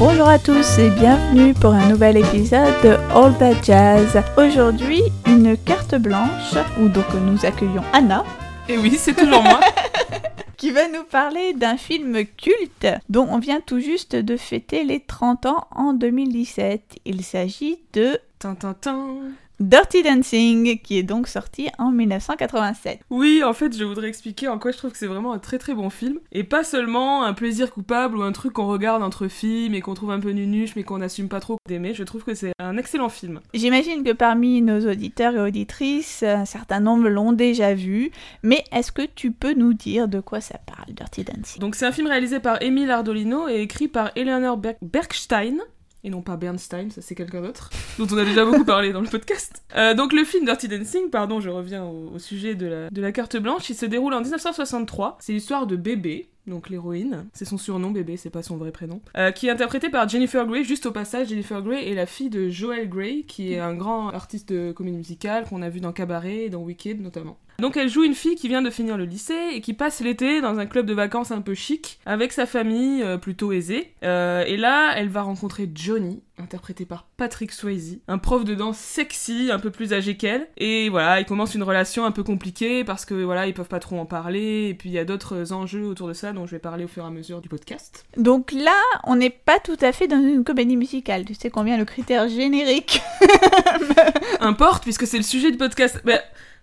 Bonjour à tous et bienvenue pour un nouvel épisode de All That Jazz. Aujourd'hui, une carte blanche où donc nous accueillons Anna. Et oui, c'est toujours moi. qui va nous parler d'un film culte dont on vient tout juste de fêter les 30 ans en 2017. Il s'agit de Tintintin. Dirty Dancing, qui est donc sorti en 1987. Oui, en fait, je voudrais expliquer en quoi je trouve que c'est vraiment un très très bon film. Et pas seulement un plaisir coupable ou un truc qu'on regarde entre films et qu'on trouve un peu nunuche mais qu'on n'assume pas trop d'aimer. Je trouve que c'est un excellent film. J'imagine que parmi nos auditeurs et auditrices, un certain nombre l'ont déjà vu. Mais est-ce que tu peux nous dire de quoi ça parle, Dirty Dancing? Donc, c'est un film réalisé par Emile Ardolino et écrit par Eleanor Ber- Bergstein et non pas Bernstein, ça c'est quelqu'un d'autre, dont on a déjà beaucoup parlé dans le podcast. Euh, donc le film Dirty Dancing, pardon, je reviens au, sujet de la, de la carte blanche, il se déroule en 1963. C'est l'histoire de Bébé, donc l'héroïne, c'est son surnom Bébé, c'est pas son vrai prénom, euh, qui est interprétée par Jennifer Grey. Juste au passage, Jennifer Grey est la fille de Joel Grey, qui est un grand artiste de comédie musicale qu'on a vu dans Cabaret et dans Wicked notamment. Donc elle joue une fille qui vient de finir le lycée et qui passe l'été dans un club de vacances un peu chic avec sa famille euh, plutôt aisée. Euh, et là, elle va rencontrer Johnny, interprété par Patrick Swayze, un prof de danse sexy, un peu plus âgé qu'elle. Et voilà, ils commencent une relation un peu compliquée parce que voilà, ils peuvent pas trop en parler. Et puis il y a d'autres enjeux autour de ça dont je vais parler au fur et à mesure du podcast. Donc là, on n'est pas tout à fait dans une comédie musicale. Tu sais combien le critère générique Importe puisque c'est le sujet du podcast. Bah,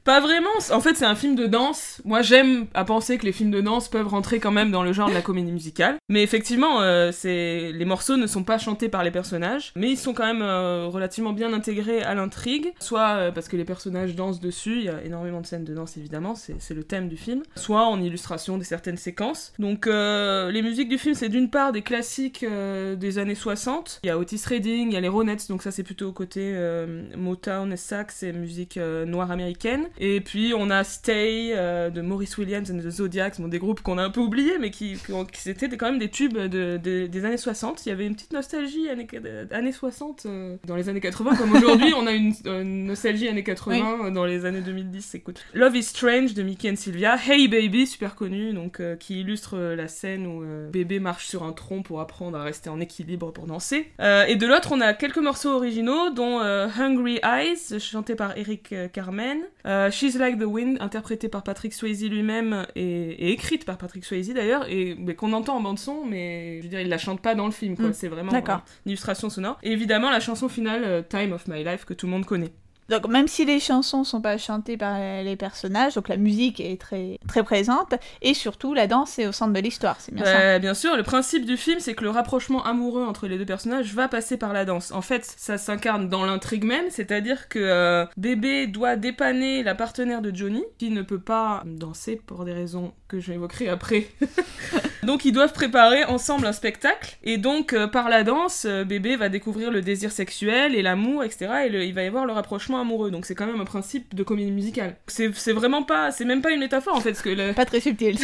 pas vraiment. En fait, c'est un film de danse. Moi, j'aime à penser que les films de danse peuvent rentrer quand même dans le genre de la comédie musicale. Mais effectivement, euh, les morceaux ne sont pas chantés par les personnages, mais ils sont quand même euh, relativement bien intégrés à l'intrigue. Soit euh, parce que les personnages dansent dessus, il y a énormément de scènes de danse évidemment, c'est le thème du film. Soit en illustration de certaines séquences. Donc, les musiques du film, c'est d'une part des classiques des années 60. Il y a Otis Redding, il y a les Ronettes, donc ça c'est plutôt côté euh, Motown sax et musique noire américaine. Et puis on a Stay euh, de Maurice Williams and the Zodiacs, bon, des groupes qu'on a un peu oubliés, mais qui, des- quand même des tubes de, de- des années 60. Il y avait une petite nostalgie années, années 60 euh, dans les années 80, comme aujourd'hui on a une, une nostalgie années 80 euh, dans les années 2010. Écoute. Love is Strange de Mickey and Sylvia, Hey Baby, super connu, donc euh, qui illustre euh, la scène où euh, bébé marche sur un tronc pour apprendre à rester en équilibre pour danser. Euh, et de l'autre, on a quelques morceaux originaux, dont euh, Hungry Eyes, chanté par Eric euh, Carmen, euh, She's Like the Wind, interprétée par Patrick Swayze lui-même et, et écrite par Patrick Swayze d'ailleurs, et mais qu'on entend en bande son, mais je veux dire, il la chante pas dans le film, quoi. Mm. C'est vraiment euh, une illustration sonore. Et évidemment, la chanson finale, euh, Time of My Life, que tout le monde connaît. Donc même si les chansons sont pas chantées par les personnages, donc la musique est très très présente et surtout la danse est au centre de l'histoire, c'est bien bien sûr, le principe du film, c'est que le rapprochement amoureux entre les deux personnages va passer par la danse. En fait, ça s'incarne dans l'intrigue même, c'est-à-dire que euh, bébé doit dépanner la partenaire de Johnny, qui ne peut pas danser pour des raisons que je après. donc ils doivent préparer ensemble un spectacle, et donc euh, par la danse, euh, bébé va découvrir le désir sexuel et l'amour, etc. Et le- il va y avoir le rapprochement amoureux. Donc c'est quand même un principe de comédie musicale. C'est vraiment pas, c'est même pas une métaphore en fait, parce que le- Pas très subtil.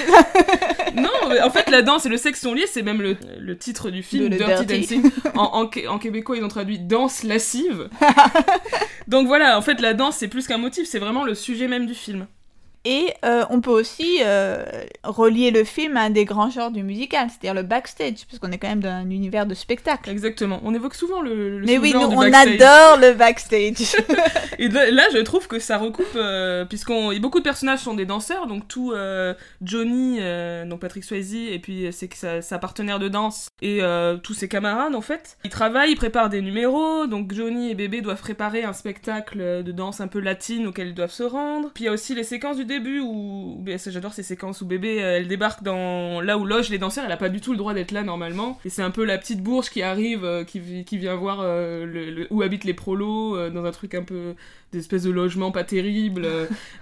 non, en fait, la danse et le sexe sont liés, c'est même le, le titre du film, De Dirty, Dirty. Dancing. En, en québécois, ils ont traduit danse lascive. Donc voilà, en fait, la danse, c'est plus qu'un motif, c'est vraiment le sujet même du film. Et euh, on peut aussi euh, relier le film à un des grands genres du musical, c'est-à-dire le backstage, puisqu'on est quand même dans un univers de spectacle. Exactement. On évoque souvent le, le Mais oui, nous, on backstage. adore le backstage. Et là, je trouve que ça recoupe, euh, puisqu'on beaucoup de personnages sont des danseurs, donc tout euh, Johnny, donc Patrick Swayze, et puis c'est sa, sa partenaire de danse et tous ses camarades en fait. Ils travaillent, ils préparent des numéros, donc Johnny et Bébé doivent préparer un spectacle de danse un peu latine auquel ils doivent se rendre. Puis il y a aussi les séquences du début où, j'adore ces séquences où Bébé, euh, elle débarque dans là où logent les danseurs, elle a pas du tout le droit d'être là normalement, et c'est un peu la petite bourge qui arrive, euh, qui, qui vient voir euh, le- le- où habitent les prolos, euh, dans un truc un peu des espèces de logements pas terribles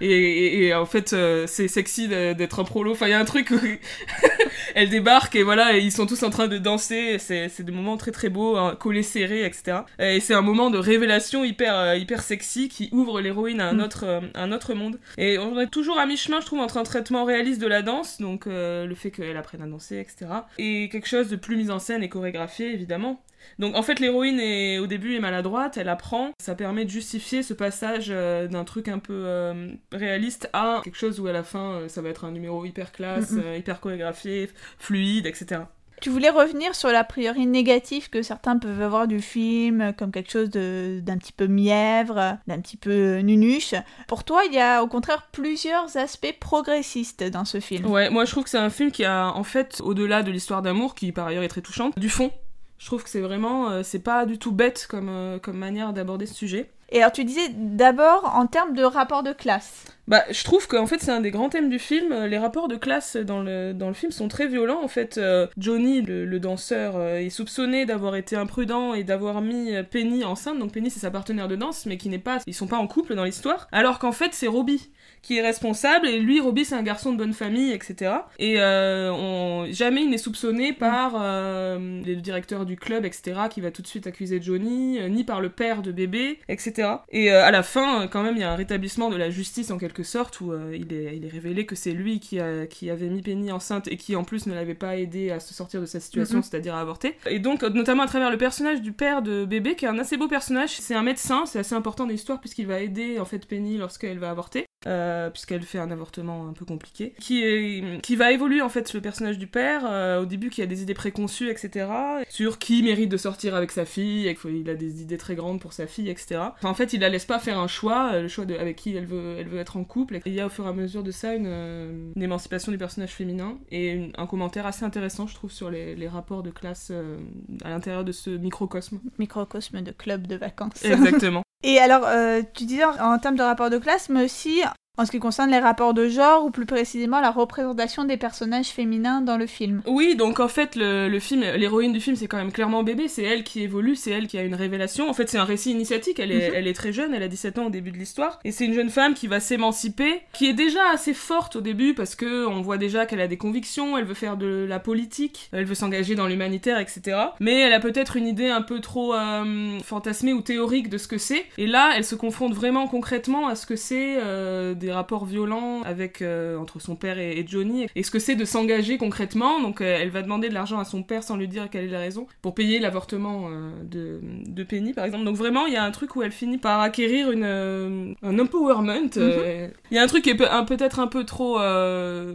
et, et- et en fait c'est sexy d'être un prolo. Enfin il y a un truc où elle débarque et voilà et ils sont tous en train de danser c'est des moments très très beaux hein, collés serrés etc et c'est un moment de révélation hyper hyper sexy qui ouvre l'héroïne à un Mm. autre un autre monde. Et on est toujours à mi chemin je trouve entre un traitement réaliste de la danse donc euh, le fait qu'elle apprenne à danser etc et quelque chose de plus mis en scène et chorégraphié évidemment. Donc en fait l'héroïne est au début est maladroite, elle apprend, ça permet de justifier ce passage euh, d'un truc un peu euh, réaliste à quelque chose où à la fin ça va être un numéro hyper classe, hyper chorégraphié, fluide, etc. Tu voulais revenir sur l'a priori négatif que certains peuvent avoir du film, comme quelque chose d'un petit peu mièvre, d'un petit peu nunuche. Pour toi, il y a au contraire plusieurs aspects progressistes dans ce film. Ouais, moi je trouve que c'est un film qui a en fait, au-delà de l'histoire d'amour, qui par ailleurs est très touchante, du fond. Je trouve que c'est vraiment, euh, c'est pas du tout bête comme, euh, comme manière d'aborder ce sujet. Et alors tu disais d'abord en termes de rapport de classe. Bah, je trouve qu'en fait c'est un des grands thèmes du film. Les rapports de classe dans le, dans le film sont très violents. En fait, euh, Johnny, le, danseur, euh, est soupçonné d'avoir été imprudent et d'avoir mis euh, Penny enceinte. Donc Penny c'est sa partenaire de danse, mais qui n'est pas, ils sont pas en couple dans l'histoire. Alors qu'en fait c'est Robbie qui est responsable et lui Robbie c'est un garçon de bonne famille etc et jamais il n'est soupçonné par le directeur du club etc qui va tout de suite accuser Johnny ni par le père de bébé etc et à la fin quand même il y a un rétablissement de la justice en quelque sorte, où euh, il, est, il est révélé que c'est lui qui, a, qui avait mis Penny enceinte et qui en plus ne l'avait pas aidé à se sortir de sa situation, mhm. c'est-à-dire à avorter. Et donc, notamment à travers le personnage du père de bébé, qui est un assez beau personnage, c'est un médecin, c'est assez important dans l'histoire puisqu'il va aider en fait Penny lorsqu'elle va avorter. Euh, puisqu'elle fait un avortement un peu compliqué, qui, est, qui va évoluer en fait le personnage du père, euh, au début qui a des idées préconçues, etc., sur qui mérite de sortir avec sa fille, et qu'il a des idées très grandes pour sa fille, etc. en fait, il la laisse pas faire un choix, le choix de avec qui elle veut, elle veut être en couple, et il y a au fur et à mesure de ça une, euh, émancipation du personnage féminin, et un commentaire assez intéressant, je trouve, sur les, les rapports de classe à l'intérieur de ce microcosme. Microcosme de club de vacances. Exactement. Et alors, euh, tu disais en, termes de rapport de classe, mais aussi en ce qui concerne les rapports de genre, ou plus précisément la représentation des personnages féminins dans le film. Oui, donc en fait, le, film, l'héroïne du film, c'est quand même clairement bébé, c'est elle qui évolue, c'est elle qui a une révélation. En fait, c'est un récit initiatique, elle est, mhm. elle est très jeune, elle a 17 ans au début de l'histoire, et c'est une jeune femme qui va s'émanciper, qui est déjà assez forte au début, parce que on voit déjà qu'elle a des convictions, elle veut faire de la politique, elle veut s'engager dans l'humanitaire, etc. Mais elle a peut-être une idée un peu trop euh, fantasmée ou théorique de ce que c'est, et là, elle se confronte vraiment concrètement à ce que c'est euh, des rapports violents avec euh, entre son père et, Johnny et ce que c'est de s'engager concrètement. Donc euh, elle va demander de l'argent à son père sans lui dire quelle est la raison pour payer l'avortement euh, de, de, Penny par exemple. Donc vraiment il y a un truc où elle finit par acquérir une un empowerment. Mhm. Il y a un truc qui est peut-être un peu trop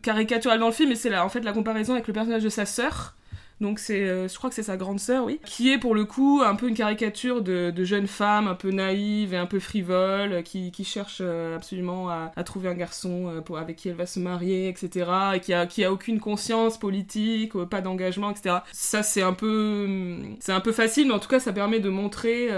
caricatural dans le film, mais c'est en fait la comparaison avec le personnage de sa sœur donc c'est, euh, je crois que c'est sa grande sœur, oui, qui est pour le coup un peu une caricature de, de jeune femme un peu naïve et un peu frivole, qui, qui cherche euh, absolument à, à, trouver un garçon euh, pour, avec qui elle va se marier, etc. Et qui a, qui a aucune conscience politique, pas d'engagement, etc. Ça c'est un peu, c'est un peu facile, mais en tout cas ça permet de montrer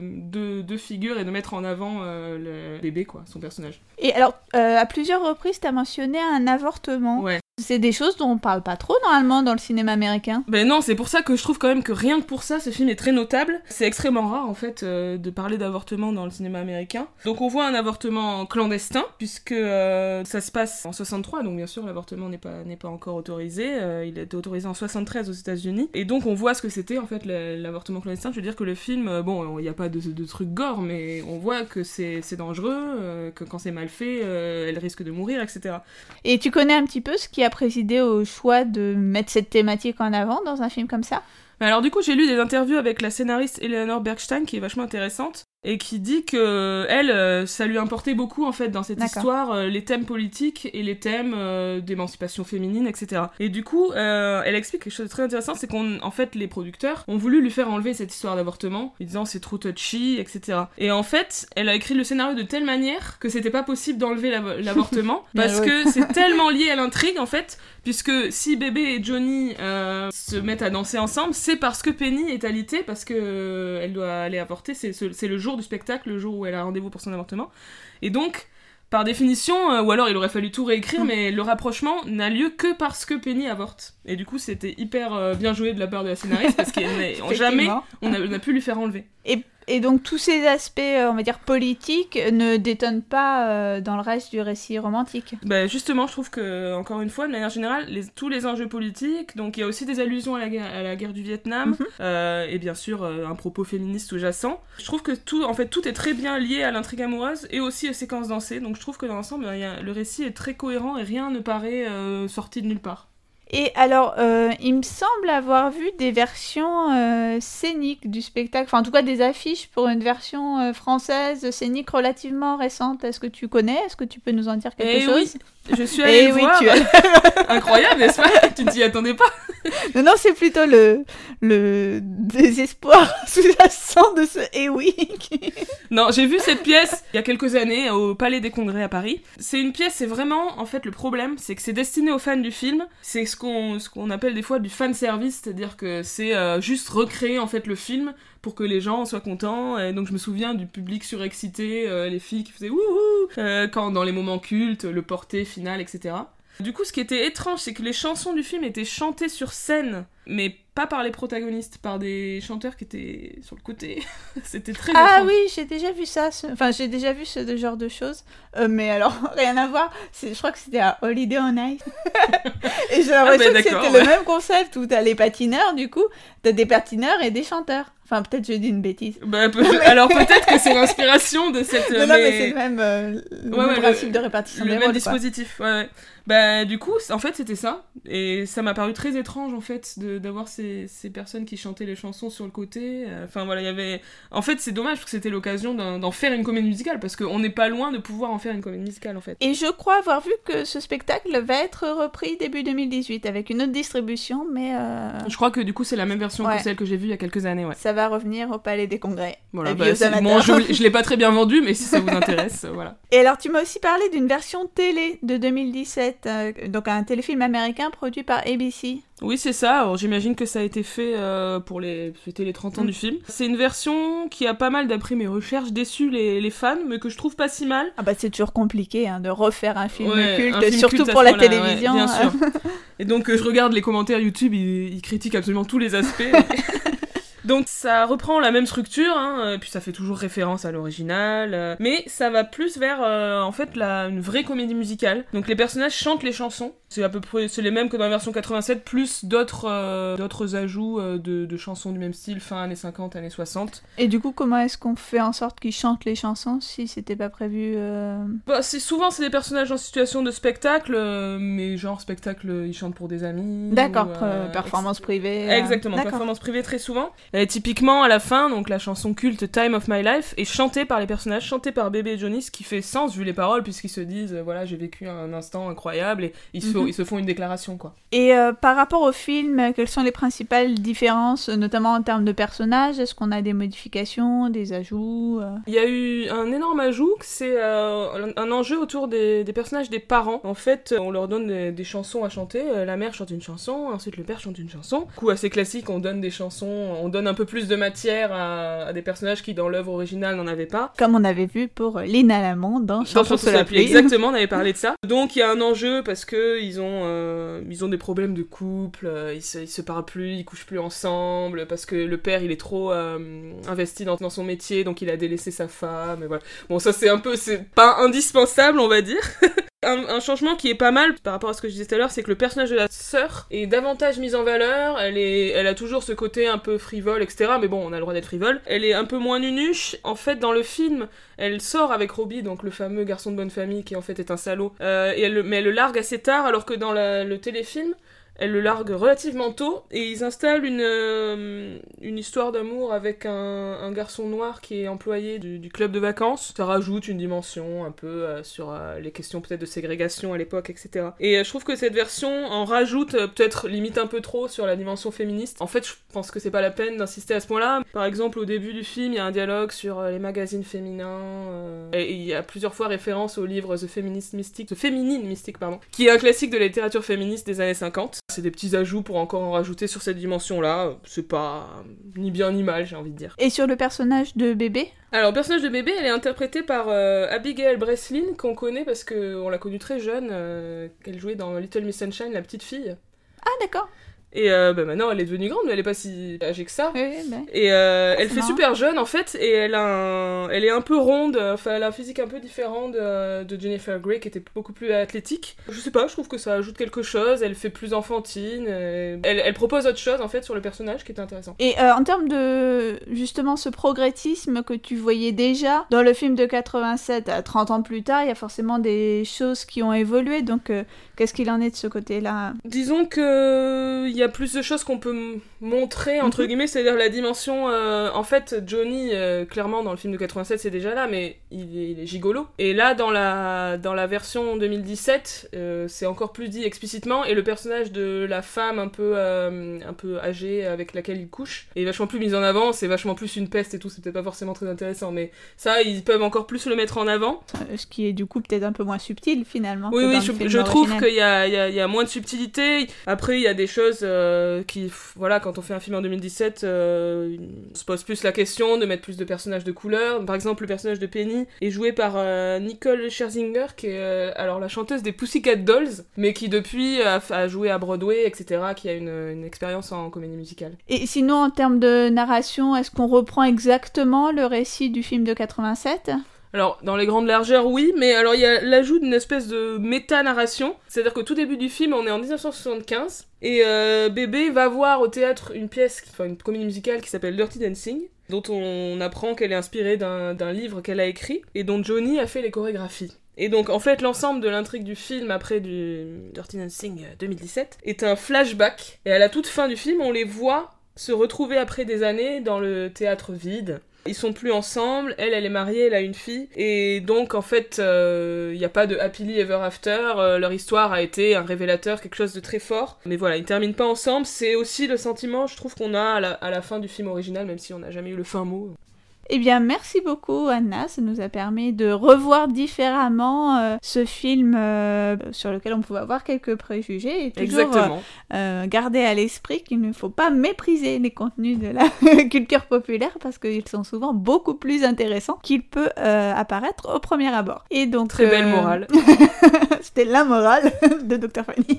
deux, deux, figures et de mettre en avant le bébé, quoi, son personnage. Et alors, à plusieurs reprises, tu as mentionné un avortement. Ouais. C'est des choses dont on parle pas trop normalement dans le cinéma américain. Ben non, c'est pour ça que je trouve quand même que rien que pour ça, ce film est très notable. C'est extrêmement rare en fait euh, de parler d'avortement dans le cinéma américain. Donc on voit un avortement clandestin puisque euh, ça se passe en 63, donc bien sûr l'avortement n'est pas n'est pas encore autorisé. Euh, il a été autorisé en 73 aux États-Unis et donc on voit ce que c'était en fait l'avortement clandestin. Je veux dire que le film, bon, il n'y a pas de, de trucs gore, mais on voit que c'est dangereux, que quand c'est mal fait, elle risque de mourir, etc. Et tu connais un petit peu ce qui a présidé au choix de mettre cette thématique en avant dans un film comme ça? Alors du coup, j'ai lu des interviews avec la scénariste Eleanor Bergstein qui est vachement intéressante et qui dit que elle euh, ça lui importait beaucoup en fait dans cette histoire euh, les thèmes politiques et les thèmes euh, d'émancipation féminine etc et du coup elle explique quelque chose de très intéressant c'est qu'en en fait les producteurs ont voulu lui faire enlever cette histoire d'avortement en disant c'est trop touchy etc et en fait elle a écrit le scénario de telle manière que c'était pas possible d'enlever l'avortement parce que c'est tellement lié à l'intrigue en fait puisque si bébé et Johnny se mettent à danser ensemble c'est parce que Penny est alitée parce que elle doit aller avorter c'est le jour du spectacle, le jour où elle a rendez-vous pour son avortement. Et donc, par définition, euh, ou alors il aurait fallu tout réécrire, hmm. mais le rapprochement n'a lieu que parce que Penny avorte. Et du coup, c'était hyper euh, bien joué de la part de la scénariste, parce qu'on jamais on a, pu lui faire enlever. Et et donc tous ces aspects, euh, on va dire, politiques ne détonnent pas euh, dans le reste du récit romantique. Bah justement, je trouve que, encore une fois, de manière générale, les, tous les enjeux politiques, donc il y a aussi des allusions à la, guerre, à la guerre du Vietnam, mhm. euh, et bien sûr un propos féministe sous-jacent. Je trouve que tout, en fait, tout est très bien lié à l'intrigue amoureuse et aussi aux séquences dansées, donc je trouve que dans l'ensemble, le récit est très cohérent et rien ne paraît sorti de nulle part. Et alors, euh, il me semble avoir vu des versions euh, scéniques du spectacle, enfin en tout cas des affiches pour une version euh, française scénique relativement récente. Est-ce que tu connais? Est-ce que tu peux nous en dire quelque eh chose? oui. Je suis allée Eh le oui, voir. tu as- Incroyable, n'est-ce pas Tu t'y attendais pas Non, non, c'est plutôt le, le désespoir sous-jacent de ce Eh oui. Non, j'ai vu cette pièce il y a quelques années au Palais des Congrès à Paris. C'est une pièce, c'est vraiment, en fait, le problème, c'est que c'est destiné aux fans du film. C'est ce qu'on ce qu'on appelle des fois du fan service, c'est-à-dire que c'est euh, juste recréer en fait le film pour que les gens soient contents. Et donc je me souviens du public surexcité, euh, les filles qui faisaient wouhou euh, quand dans les moments cultes, le porté final, etc. Du coup, ce qui était étrange, c'est que les chansons du film étaient chantées sur scène, mais pas par les protagonistes, par des chanteurs qui étaient sur le côté. C'était très Ah étrange. oui, j'ai déjà vu ça. ce- Enfin, j'ai déjà vu ce genre de choses. Euh, mais alors, rien à voir. Je crois que c'était à Holiday on Ice. et j'ai l'impression bah que c'était le même concept où t'as les patineurs, du coup, t'as des patineurs et des chanteurs. Enfin, peut-être je dis une bêtise. Bah, peut- alors peut-être que c'est l'inspiration de cette. non, non, mais c'est le même, euh, le Ouais, même ouais, le- principe de répartition le des même rôles, dispositif. Ouais. Bah du coup, en fait, c'était ça, et ça m'a paru très étrange en fait d'avoir ces, ces personnes qui chantaient les chansons sur le côté. Euh, Enfin voilà, il y avait. En fait, c'est dommage parce que c'était l'occasion d'en faire une comédie musicale parce qu'on n'est pas loin de pouvoir en faire une comédie musicale en fait. Et je crois avoir vu que ce spectacle va être repris début 2018 avec une autre distribution, mais euh, Je crois que du coup, c'est la même version que celle que j'ai vue il y a quelques années, ouais. ça va revenir au Palais des Congrès. Voilà, Avis bah, bon, je, je l'ai pas très bien vendu, mais si ça vous intéresse, euh, voilà. Et alors, tu m'as aussi parlé d'une version télé de 2017, euh, donc un téléfilm américain produit par ABC. Oui, c'est ça. Alors, j'imagine que ça a été fait euh, pour les fêter les 30 ans Mm. du film. C'est une version qui a pas mal, d'après mes recherches, déçu les, les fans, mais que je trouve pas si mal. Ah bah c'est toujours compliqué hein, de refaire un film Ouais, culte, un film surtout culte pour la ouais, télévision. bien sûr. Et donc, euh, je regarde les commentaires YouTube, ils, ils critiquent absolument tous les aspects. Donc ça reprend la même structure, hein, euh, puis ça fait toujours référence à l'original, euh, mais ça va plus vers euh, en fait la, une vraie comédie musicale. Donc les personnages chantent les chansons, c'est à peu près c'est les mêmes que dans la version 87, plus d'autres euh, d'autres ajouts de, de chansons du même style, fin années 50, années 60. Et du coup, comment est-ce qu'on fait en sorte qu'ils chantent les chansons si c'était pas prévu Bah, c'est souvent c'est des personnages en situation de spectacle, mais genre spectacle ils chantent pour des amis. D'accord, ou, performance privée. Exactement, performance privée très souvent. Et typiquement, à la fin, donc la chanson culte Time of My Life est chantée par les personnages, chantée par Bébé et Johnny, ce qui fait sens vu les paroles, puisqu'ils se disent, euh, voilà, j'ai vécu un instant incroyable, et ils, se, Mhm. ils se font une déclaration, quoi. Et euh, par rapport au film, quelles sont les principales différences, notamment en termes de personnages? Est-ce qu'on a des modifications, des ajouts euh? Il y a eu un énorme ajout, c'est un enjeu autour des, des personnages des parents. En fait, on leur donne des, des chansons à chanter, la mère chante une chanson, ensuite le père chante une chanson. Coup assez classique, on donne des chansons, on donne un peu plus de matière à, à des personnages qui dans l'œuvre originale n'en avaient pas. Comme on avait vu pour euh, Lina Lamont dans Chanson sous la pluie. Exactement, on avait parlé de ça. Donc il y a un enjeu parce que ils ont, euh, ils ont des problèmes de couple, euh, ils, se, ils se parlent plus, ils couchent plus ensemble, parce que le père il est trop euh, investi dans, dans son métier, donc il a délaissé sa femme, et voilà. Bon ça c'est un peu, c'est pas indispensable on va dire. Un, changement qui est pas mal par rapport à ce que je disais tout à l'heure, c'est que le personnage de la sœur est davantage mis en valeur. Elle est, elle a toujours ce côté un peu frivole, etc. Mais bon, on a le droit d'être frivole. Elle est un peu moins nunuche. En fait, dans le film, elle sort avec Robbie, donc le fameux garçon de bonne famille qui en fait est un salaud. Euh, et elle, le- mais elle le largue assez tard, alors que dans le téléfilm, elle le largue relativement tôt et ils installent une, euh, une histoire d'amour avec un, garçon noir qui est employé du, club de vacances. Ça rajoute une dimension un peu euh, sur euh, les questions peut-être de ségrégation à l'époque, etc. Et je trouve que cette version en rajoute peut-être limite un peu trop sur la dimension féministe. En fait, je pense que c'est pas la peine d'insister à ce point-là. Par exemple, au début du film, il y a un dialogue sur les magazines féminins et il y a plusieurs fois référence au livre The Feminist Mystic, The Féminine Mystique, pardon, qui est un classique de la littérature féministe des années 50. C'est des petits ajouts pour encore en rajouter sur cette dimension-là. C'est pas ni bien ni mal, j'ai envie de dire. Et sur le personnage de bébé? Alors, le personnage de bébé, elle est interprétée par euh, Abigail Breslin, qu'on connaît parce qu'on l'a connue très jeune, euh, qu'elle jouait dans Little Miss Sunshine, la petite fille. Ah d'accord. Et euh, bah, maintenant, elle est devenue grande, mais elle est pas si âgée que ça. Oui, ben. Et euh, elle fait marrant. super jeune en fait, et elle, a un- elle est un peu ronde, enfin elle a un physique un peu différent de, de Jennifer Grey qui était beaucoup plus athlétique. Je sais pas, je trouve que ça ajoute quelque chose, elle fait plus enfantine, euh, elle, elle propose autre chose en fait sur le personnage qui est intéressant. Et euh, en termes de justement ce progressisme que tu voyais déjà dans le film de 87 à 30 ans plus tard, il y a forcément des choses qui ont évolué. Donc qu'est-ce qu'il en est de ce côté-là? Disons que y a plus de choses qu'on peut montrer, entre Mhm. guillemets, c'est-à-dire la dimension. euh, en fait, Johnny, euh, clairement, dans le film de 87, c'est déjà là, mais il est, il est gigolo. Et là, dans la, dans la version 2017, euh, c'est encore plus dit explicitement, et le personnage de la femme un peu, un peu âgée avec laquelle il couche est vachement plus mis en avant, c'est vachement plus une peste et tout, c'est peut-être pas forcément très intéressant, mais ça, ils peuvent encore plus le mettre en avant. Ce qui est du coup peut-être un peu moins subtil finalement. Oui, que oui, dans je, le film je trouve qu'il y a, il y, a, il y a moins de subtilité. Après, il y a des choses euh, qui, voilà, quand on fait un film en 2017, euh, on se pose plus la question de mettre plus de personnages de couleur. Par exemple, le personnage de Penny est joué par euh, Nicole Scherzinger, qui est euh, alors la chanteuse des Pussycat Dolls, mais qui depuis a, joué à Broadway, etc., qui a une expérience en comédie musicale. Et sinon, en termes de narration, est-ce qu'on reprend exactement le récit du film de 87 Alors, dans les grandes largeurs, oui, mais alors il y a l'ajout d'une espèce de méta-narration. C'est-à-dire qu'au tout début du film, on est en 1975, et euh, Bébé va voir au théâtre une pièce, enfin une comédie musicale qui s'appelle Dirty Dancing, dont on apprend qu'elle est inspirée d'un livre qu'elle a écrit, et dont Johnny a fait les chorégraphies. Et donc, en fait, l'ensemble de l'intrigue du film après Dirty Dancing 2017 est un flashback. Et à la toute fin du film, on les voit se retrouver après des années dans le théâtre vide. Ils sont plus ensemble, elle, elle est mariée, elle a une fille, et donc en fait, il n'y a pas de happily ever after, euh, leur histoire a été un révélateur, quelque chose de très fort, mais voilà, ils terminent pas ensemble, c'est aussi le sentiment, je trouve, qu'on a à la fin du film original, même si on n'a jamais eu le fin mot. Eh bien, merci beaucoup, Anna. Ça nous a permis de revoir différemment euh, ce film euh, sur lequel on pouvait avoir quelques préjugés et toujours Exactement. euh, garder à l'esprit qu'il ne faut pas mépriser les contenus de la culture populaire parce qu'ils sont souvent beaucoup plus intéressants qu'il peut apparaître au premier abord. Et donc, Très belle morale. C'était la morale de Dr. Fanny.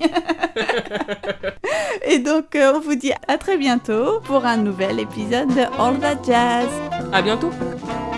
Et donc, on vous dit à très bientôt pour un nouvel épisode de All That Jazz. À bientôt tú.